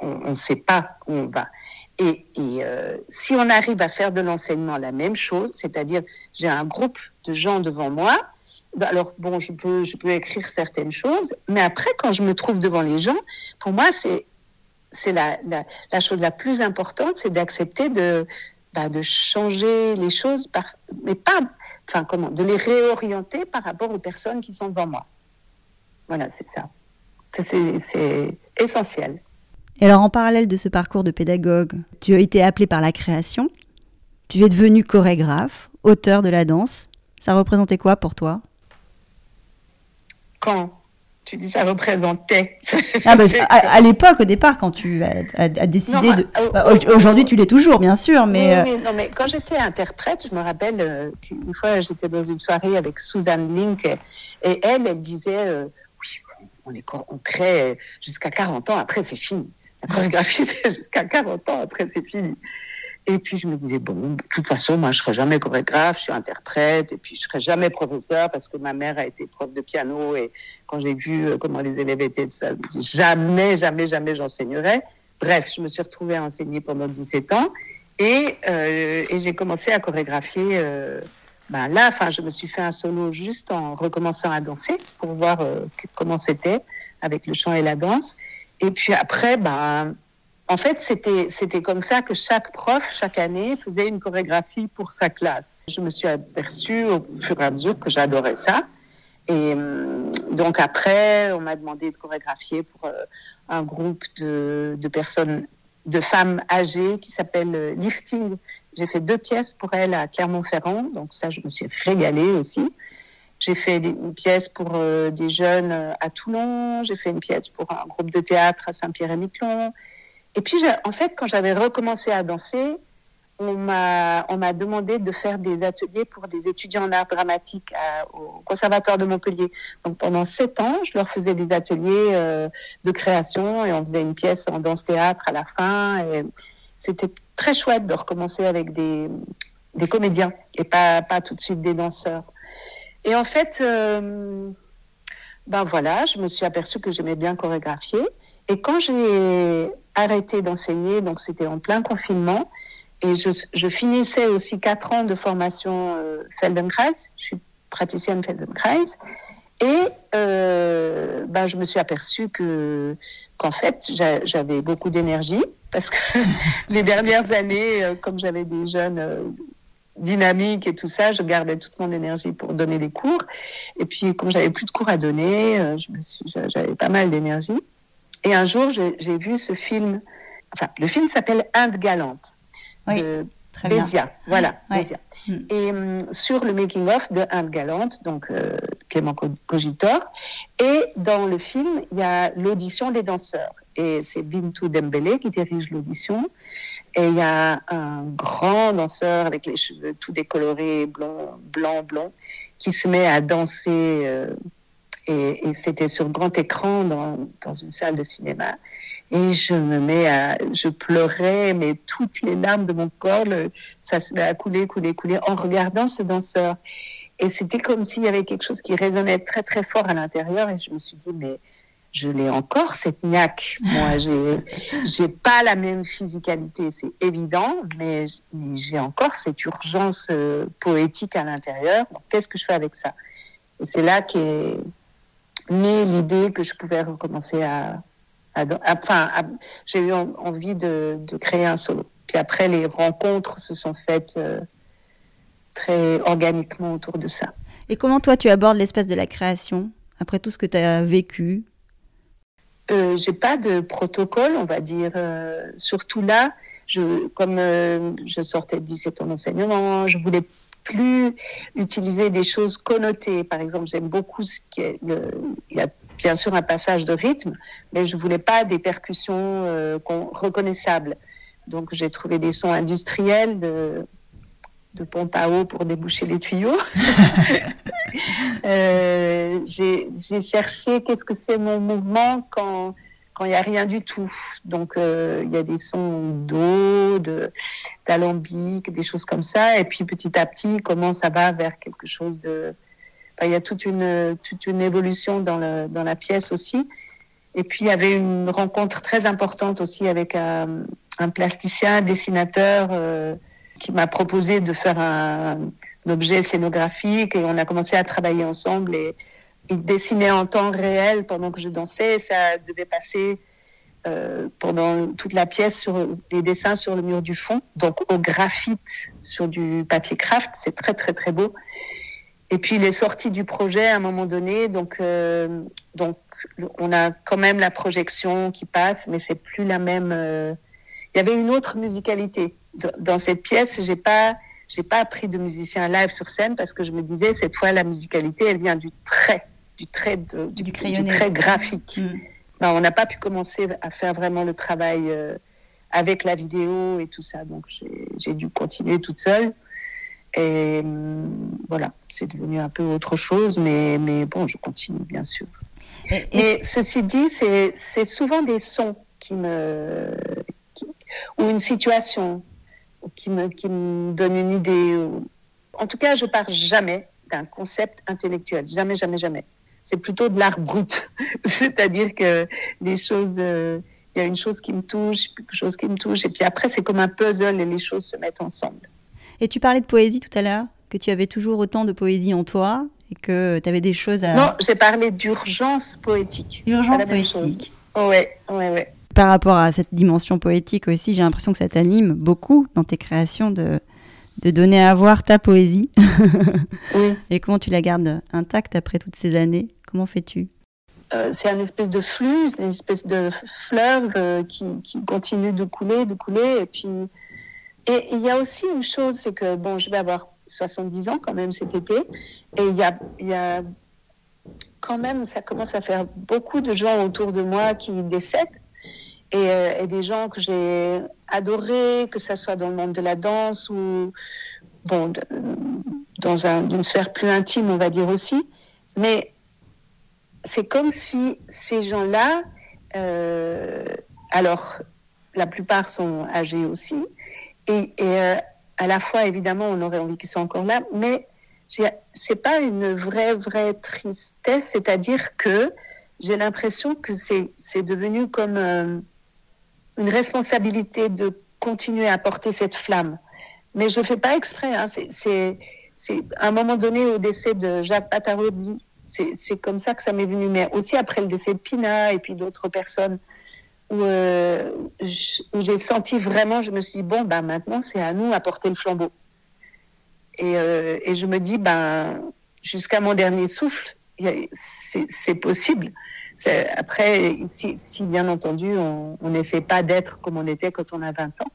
on ne sait pas où on va. Et, euh, si on arrive à faire de l'enseignement la même chose, c'est-à-dire j'ai un groupe de gens devant moi, alors bon, je peux, je peux écrire certaines choses, mais après, quand je me trouve devant les gens, pour moi, c'est c'est la, la, chose la plus importante, c'est d'accepter de, bah, de changer les choses, mais pas, enfin comment, de les réorienter par rapport aux personnes qui sont devant moi. Voilà, c'est ça. C'est essentiel. Et alors, en parallèle de ce parcours de pédagogue, tu as été appelé par la création. Tu es devenu chorégraphe, auteur de la danse. Ça représentait quoi pour toi? Quand tu dis ça représentait. Ah bah, à, l'époque, au départ, quand tu as, décidé de. Euh, bah, aujourd'hui, tu l'es toujours, bien sûr, mais. Euh, non, mais quand j'étais interprète, je me rappelle euh, qu'une fois, j'étais dans une soirée avec Suzanne Link, et elle, elle disait Oui, on, est, on crée jusqu'à 40 ans, après, c'est fini. C'est jusqu'à 40 ans, après, c'est fini. Et puis, je me disais, bon, de toute façon, moi, je serai jamais chorégraphe, je suis interprète, et puis je serai jamais professeur parce que ma mère a été prof de piano, et quand j'ai vu euh, comment les élèves étaient, ça, jamais, jamais, jamais j'enseignerai. Bref, je me suis retrouvée à enseigner pendant 17 ans, et, euh, et j'ai commencé à chorégraphier, euh, ben là, enfin, je me suis fait un solo juste en recommençant à danser pour voir comment c'était avec le chant et la danse. Et puis après, ben, en fait, c'était, c'était comme ça que chaque prof, chaque année, faisait une chorégraphie pour sa classe. Je me suis aperçue au fur et à mesure que j'adorais ça. Et hum, donc après, on m'a demandé de chorégraphier pour euh, un groupe de, de, personnes, de femmes âgées qui s'appelle euh, Lifting. J'ai fait deux pièces pour elles à Clermont-Ferrand, donc ça, je me suis régalée aussi. J'ai fait une pièce pour euh, des jeunes euh, à Toulon, j'ai fait une pièce pour un groupe de théâtre à Saint-Pierre-et-Miquelon. Et puis, en fait, quand j'avais recommencé à danser, on m'a demandé de faire des ateliers pour des étudiants en art dramatique au conservatoire de Montpellier. Donc pendant sept ans, je leur faisais des ateliers euh, de création et on faisait une pièce en danse théâtre à la fin. C'était très chouette de recommencer avec des des comédiens et pas pas tout de suite des danseurs. Et en fait, euh, ben voilà, je me suis aperçue que j'aimais bien chorégraphier. Et quand j'ai arrêté d'enseigner, donc c'était en plein confinement, et je, finissais aussi quatre ans de formation euh, Feldenkrais, je suis praticienne Feldenkrais, et euh, ben je me suis aperçue que qu'en fait j'avais beaucoup d'énergie parce que les dernières années, euh, comme j'avais des jeunes dynamique et tout ça, je gardais toute mon énergie pour donner les cours. Et puis, comme j'avais plus de cours à donner, euh, j'avais pas mal d'énergie. Et un jour, j'ai vu ce film. Enfin, le film s'appelle Inde galante de Bézia. Voilà, Bézia. Mm. Et um, sur le making of de Inde galante, donc euh, Clément Cogitor. Et dans le film, il y a l'audition des danseurs. Et c'est Bintou Dembélé qui dirige l'audition. Et il y a un grand danseur avec les cheveux tout décolorés, blanc, blanc, blanc, qui se met à danser. Euh, et, et c'était sur grand écran dans, dans, une salle de cinéma. Et je me mets à, je pleurais, mais toutes les larmes de mon corps, ça se met à couler, couler, couler, en regardant ce danseur. Et c'était comme s'il y avait quelque chose qui résonnait très, très fort à l'intérieur. Et je me suis dit, mais je l'ai encore cette niaque. Moi, j'ai, j'ai pas la même physicalité, c'est évident, mais, j'ai encore cette urgence euh, poétique à l'intérieur. qu'est-ce que je fais avec ça? Et c'est là qu'est née l'idée que je pouvais recommencer à, enfin, j'ai eu envie de, de, créer un solo. Puis après, les rencontres se sont faites euh, très organiquement autour de ça. Et comment toi, tu abordes l'espace de la création? Après tout ce que tu as vécu euh, J'ai pas de protocole, on va dire. Euh, surtout là, je, comme euh, je sortais de 17 ans d'enseignement, je voulais plus utiliser des choses connotées. Par exemple, j'aime beaucoup ce qui est le, il y a bien sûr un passage de rythme, mais je voulais pas des percussions euh, reconnaissables. Donc j'ai trouvé des sons industriels de de pompe à eau pour déboucher les tuyaux. euh, j'ai cherché qu'est-ce que c'est mon mouvement quand quand il n'y a rien du tout. Donc euh, il y a des sons d'eau, de d'alambic, des choses comme ça. Et puis petit à petit, comment ça va vers quelque chose de. Enfin, il y a toute une toute une évolution dans le dans la pièce aussi. Et puis il y avait une rencontre très importante aussi avec un, un plasticien, dessinateur. Euh, qui m'a proposé de faire un, objet scénographique et on a commencé à travailler ensemble et il dessinait en temps réel pendant que je dansais. Ça devait passer euh, pendant toute la pièce sur les dessins sur le mur du fond, donc au graphite sur du papier craft. C'est très très très beau. Et puis il est sorti du projet à un moment donné, donc euh, donc on a quand même la projection qui passe, mais c'est plus la même. Euh, il y avait une autre musicalité dans cette pièce, j'ai pas, j'ai pas appris de musicien live sur scène parce que je me disais cette fois la musicalité, elle vient du trait, du trait, du, du, trait graphique. Mm. Ben, on n'a pas pu commencer à faire vraiment le travail euh, avec la vidéo et tout ça, donc j'ai dû continuer toute seule. Et mm, voilà, c'est devenu un peu autre chose, mais, mais bon, je continue bien sûr. Mais ceci dit, c'est souvent des sons qui me, ou une situation qui me, qui me donne une idée. En tout cas, je pars jamais d'un concept intellectuel. Jamais, jamais, jamais. C'est plutôt de l'art brut. C'est-à-dire que les choses, euh, il y a une chose qui me touche, quelque chose qui me touche, et puis après, c'est comme un puzzle et les choses se mettent ensemble. Et tu parlais de poésie tout à l'heure, que tu avais toujours autant de poésie en toi et que tu avais des choses à. Non, j'ai parlé d'urgence poétique. Urgence poétique. Oui, oui, oui par rapport à cette dimension poétique aussi, j'ai l'impression que ça t'anime beaucoup dans tes créations de, de donner à voir ta poésie. Et comment tu la gardes intacte après toutes ces années? Comment fais-tu? Euh, c'est un espèce de flux, une espèce de fleuve euh, qui, qui, continue de couler, de couler. Et puis, et il y a aussi une chose, c'est que bon, je vais avoir 70 ans quand même cet été, et il y a, y a quand même, ça commence à faire beaucoup de gens autour de moi qui décèdent. Euh, et, des gens que j'ai adorés, que ce soit dans le monde de la danse ou bon, dans une sphère plus intime, on va dire aussi. Mais c'est comme si ces gens-là, euh, alors la plupart sont âgés aussi, et, euh, à la fois évidemment on aurait envie qu'ils soient encore là, mais c'est pas une vraie vraie tristesse, c'est-à-dire que j'ai l'impression que c'est devenu comme une responsabilité de continuer à porter cette flamme. Mais je ne fais pas exprès. Hein. C'est à un moment donné au décès de Jacques Patarozzi, c'est comme ça que ça m'est venu. Mais aussi après le décès de Pina et puis d'autres personnes où, euh, j'ai senti vraiment, je me suis dit, bon, ben, maintenant c'est à nous à porter le flambeau. Et, euh, et je me dis, ben, jusqu'à mon dernier souffle, c'est possible. Après, si, bien entendu, on n'essaie pas d'être comme on était quand on a 20 ans,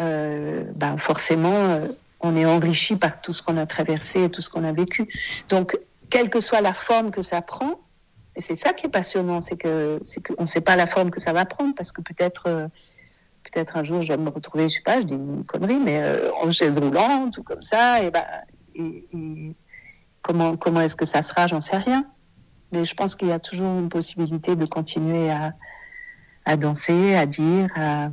euh, ben forcément, euh, on est enrichi par tout ce qu'on a traversé et tout ce qu'on a vécu. Donc, quelle que soit la forme que ça prend, et c'est ça qui est passionnant, c'est que c'est qu'on ne sait pas la forme que ça va prendre, parce que peut-être euh, peut-être un jour je vais me retrouver, je sais pas, je dis une connerie, mais en chaise roulante ou comme ça, et ben comment comment est-ce que ça sera, j'en sais rien. Mais je pense qu'il y a toujours une possibilité de continuer à, à danser, à dire, à,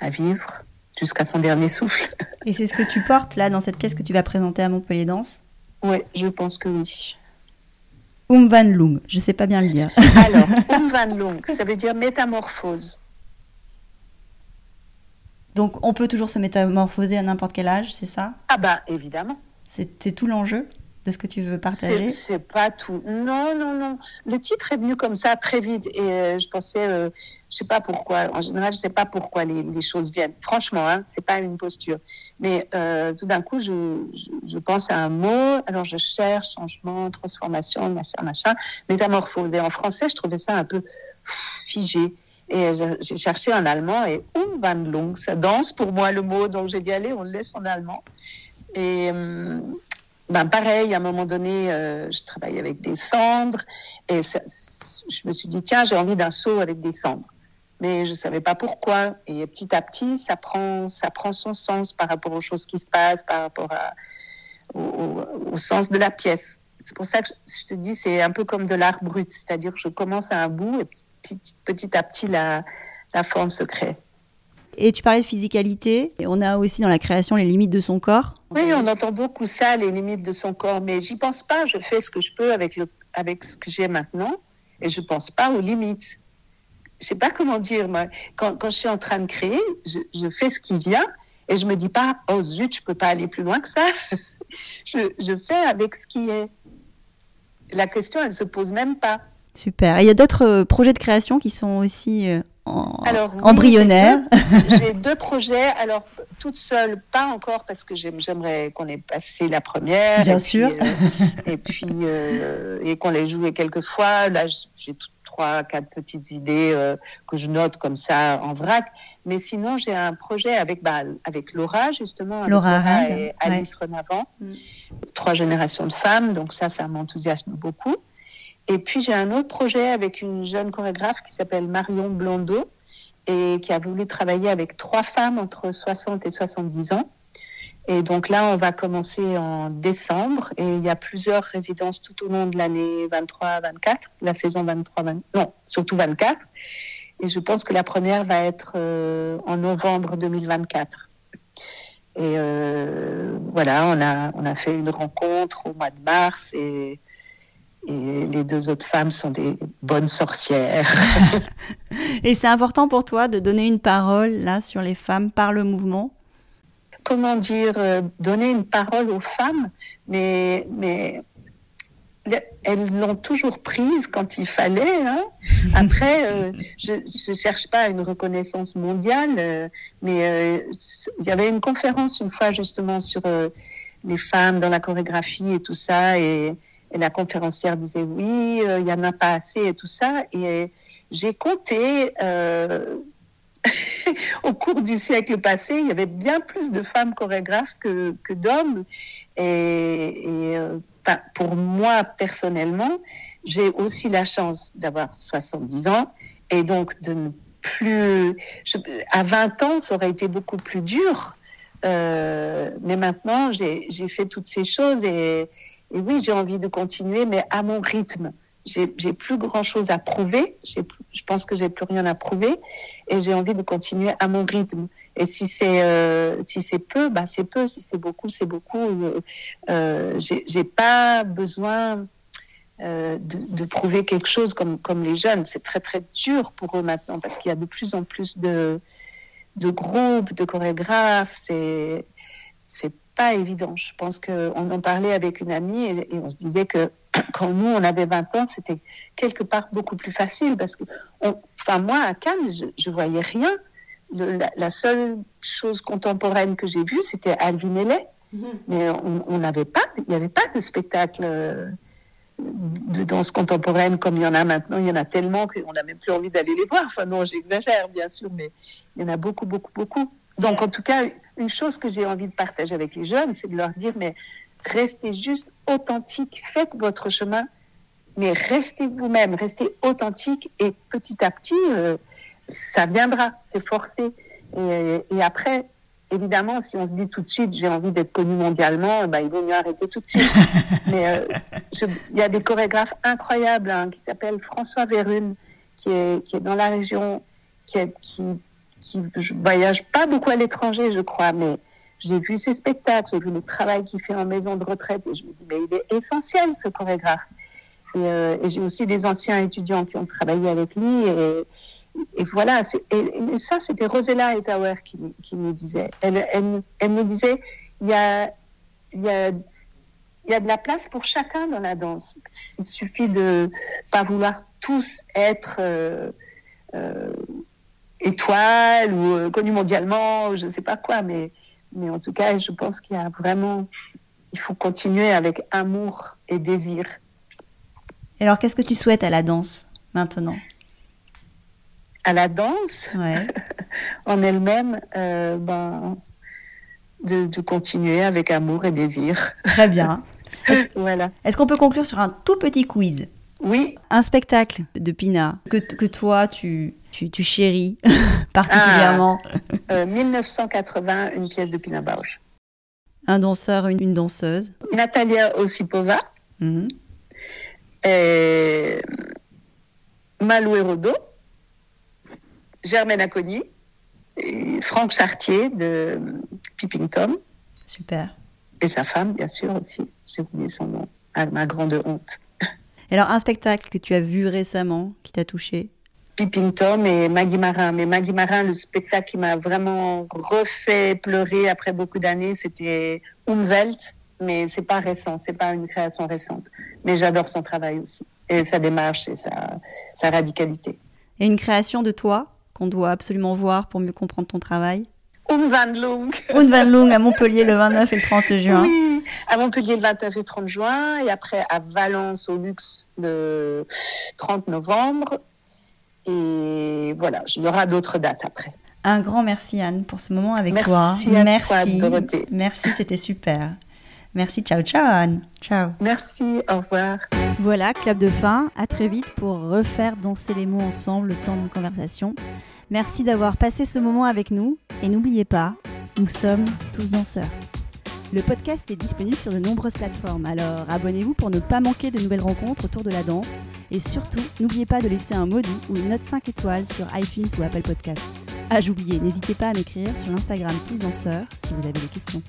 à vivre jusqu'à son dernier souffle. Et c'est ce que tu portes là dans cette pièce que tu vas présenter à Montpellier Danse? Oui, je pense que oui. Umwandlung, je ne sais pas bien le dire. Alors, Umwandlung, ça veut dire métamorphose. Donc, on peut toujours se métamorphoser à n'importe quel âge, c'est ça? Ah bah, évidemment. C'est tout l'enjeu? De ce que tu veux partager C'est pas tout. Non, non, non. Le titre est venu comme ça très vite et euh, je pensais, euh, je sais pas pourquoi. En général, je sais pas pourquoi les, les choses viennent. Franchement, hein, c'est pas une posture. Mais euh, tout d'un coup, je, je, pense à un mot. Alors je cherche changement, transformation, machin, machin, métamorphose. Et en français, je trouvais ça un peu figé. Et j'ai cherché en allemand et Umwandlung, ça danse pour moi le mot. Donc j'ai dit allez, on le laisse en allemand. Et ben pareil, à un moment donné, euh, je travaillais avec des cendres et je me suis dit, tiens, j'ai envie d'un seau avec des cendres. Mais je ne savais pas pourquoi. Et petit à petit, ça prend, ça prend son sens par rapport aux choses qui se passent, par rapport au, sens de la pièce. C'est pour ça que je te dis, c'est un peu comme de l'art brut. C'est-à-dire que je commence à un bout et petit, à petit, la forme se crée. Et tu parlais de physicalité. Et on a aussi dans la création les limites de son corps. Oui, on entend beaucoup ça, les limites de son corps, mais j'y pense pas. Je fais ce que je peux avec, le, avec ce que j'ai maintenant et je pense pas aux limites. Je sais pas comment dire, moi. Quand, quand je suis en train de créer, je, je, fais ce qui vient et je me dis pas, oh zut, je peux pas aller plus loin que ça. je, je fais avec ce qui est. La question, elle se pose même pas. Super. Et il y a d'autres euh, projets de création qui sont aussi alors, embryonnaire J'ai deux, projets. Alors, toute seule, pas encore parce que j'aimerais qu'on ait passé la première. Bien sûr. Euh, et puis, euh, et qu'on l'ait joué quelques fois. Là, j'ai trois, quatre petites idées euh, que je note comme ça en vrac. Mais sinon, j'ai un projet avec, bah, avec Laura, justement. Laura, et Alice Renavant. Mm. Trois générations de femmes. Donc, ça, ça m'enthousiasme beaucoup. Et puis j'ai un autre projet avec une jeune chorégraphe qui s'appelle Marion Blondeau et qui a voulu travailler avec trois femmes entre 60 et 70 ans. Et donc là, on va commencer en décembre et il y a plusieurs résidences tout au long de l'année 23-24, la saison 23, 20, non, surtout 24. Et je pense que la première va être euh, en novembre 2024. Et euh, voilà, on a, on a fait une rencontre au mois de mars et et les deux autres femmes sont des bonnes sorcières. et c'est important pour toi de donner une parole là sur les femmes par le mouvement? Comment dire, euh, donner une parole aux femmes, mais, mais elles l'ont toujours prise quand il fallait. Hein. Après, euh, je ne cherche pas une reconnaissance mondiale, euh, mais il y avait une conférence une fois justement sur les femmes dans la chorégraphie et tout ça, et et la conférencière disait oui, euh, il y en a pas assez et tout ça. Et j'ai compté euh, au cours du siècle passé, il y avait bien plus de femmes chorégraphes que, que d'hommes. Et, euh, pour moi personnellement, j'ai aussi la chance d'avoir 70 ans et donc de ne plus. à 20 ans, ça aurait été beaucoup plus dur. Euh, mais maintenant, j'ai fait toutes ces choses et, et oui, j'ai envie de continuer, mais à mon rythme. J'ai plus grand chose à prouver. Je pense que j'ai plus rien à prouver, et j'ai envie de continuer à mon rythme. Et si c'est euh, si c'est peu, bah c'est peu. Si c'est beaucoup, c'est beaucoup. Euh, euh j'ai pas besoin euh, de, prouver quelque chose comme comme les jeunes. C'est très très dur pour eux maintenant parce qu'il y a de plus en plus de de groupes, de chorégraphes. C'est c'est pas évident. Je pense qu'on en parlait avec une amie et, on se disait que quand nous, on avait 20 ans, c'était quelque part beaucoup plus facile parce que, enfin, moi, à Cannes, je, voyais rien. la, seule chose contemporaine que j'ai vue, c'était Alvin Ailey. Mhm. Mais on n'avait pas, il n'y avait pas de spectacle euh, de danse contemporaine comme il y en a maintenant. Il y en a tellement qu'on n'a même plus envie d'aller les voir. Enfin, non, j'exagère, bien sûr, mais il y en a beaucoup, beaucoup, beaucoup. Donc, en tout cas, une chose que j'ai envie de partager avec les jeunes, c'est de leur dire, mais restez juste authentique, faites votre chemin, mais restez vous-même, restez authentique et petit à petit, euh, ça viendra, c'est forcé. Et, après, évidemment, si on se dit tout de suite, j'ai envie d'être connu mondialement, bah, il vaut mieux arrêter tout de suite. mais euh, il y a des chorégraphes incroyables hein, qui s'appellent François Vérune, qui est, qui est dans la région, qui, est, qui qui je voyage pas beaucoup à l'étranger, je crois, mais j'ai vu ses spectacles, j'ai vu le travail qu'il fait en maison de retraite et je me dis, mais il est essentiel ce chorégraphe. Et, j'ai aussi des anciens étudiants qui ont travaillé avec lui. Et, voilà, et, ça, c'était Rosella Etauer qui, qui me disait. Elle, elle, me disait, il y a, y a y a de la place pour chacun dans la danse. Il suffit de pas vouloir tous être euh, euh, étoiles ou euh, connus mondialement, je ne sais pas quoi, mais, mais en tout cas, je pense qu'il y a vraiment, il faut continuer avec amour et désir. Et alors, qu'est-ce que tu souhaites à la danse maintenant? À la danse? Ouais. En elle-même, ben, de, de, continuer avec amour et désir. Très bien. voilà. Est-ce qu'on peut conclure sur un tout petit quiz? Oui. Un spectacle de Pina que, que toi, tu, tu, tu chéris particulièrement. 1980, ah, une pièce de Pina Bausch. Un danseur, une, une danseuse. Natalia Osipova. Mm et Malou Rodo. Germaine Acogny. Franck Chartier de Pipping Tom. Super. Et sa femme, bien sûr, aussi. J'ai oublié son nom, à ma grande honte. Alors, un spectacle que tu as vu récemment, qui t'a touché? Pipping Tom et Maggie Marin. Mais Maggie Marin, le spectacle qui m'a vraiment refait pleurer après beaucoup d'années, c'était Umwelt. Mais c'est pas récent, c'est pas une création récente. Mais j'adore son travail aussi. Et sa démarche et sa, sa radicalité. Et une création de toi qu'on doit absolument voir pour mieux comprendre ton travail? Un Van Loong. Un Van Loong à Montpellier le 29 et le 30 juin. Oui, à Montpellier le 29 et 30 juin, et après à Valence au Luxe le 30 novembre. Et voilà, il y aura d'autres dates après. Un grand merci Anne pour ce moment avec merci toi. À merci. Toi, merci, c'était super. Merci, ciao, ciao Anne. Ciao. Merci, au revoir. Voilà, clap de fin. À très vite pour refaire danser les mots ensemble le temps d'une conversation. Merci d'avoir passé ce moment avec nous. Et n'oubliez pas, nous sommes tous danseurs. Le podcast est disponible sur de nombreuses plateformes, alors abonnez-vous pour ne pas manquer de nouvelles rencontres autour de la danse. Et surtout, n'oubliez pas de laisser un doux ou une note 5 étoiles sur iTunes ou Apple Podcast. Ah, j'oubliais, n'hésitez pas à m'écrire sur l'Instagram Tous Danseurs si vous avez des questions.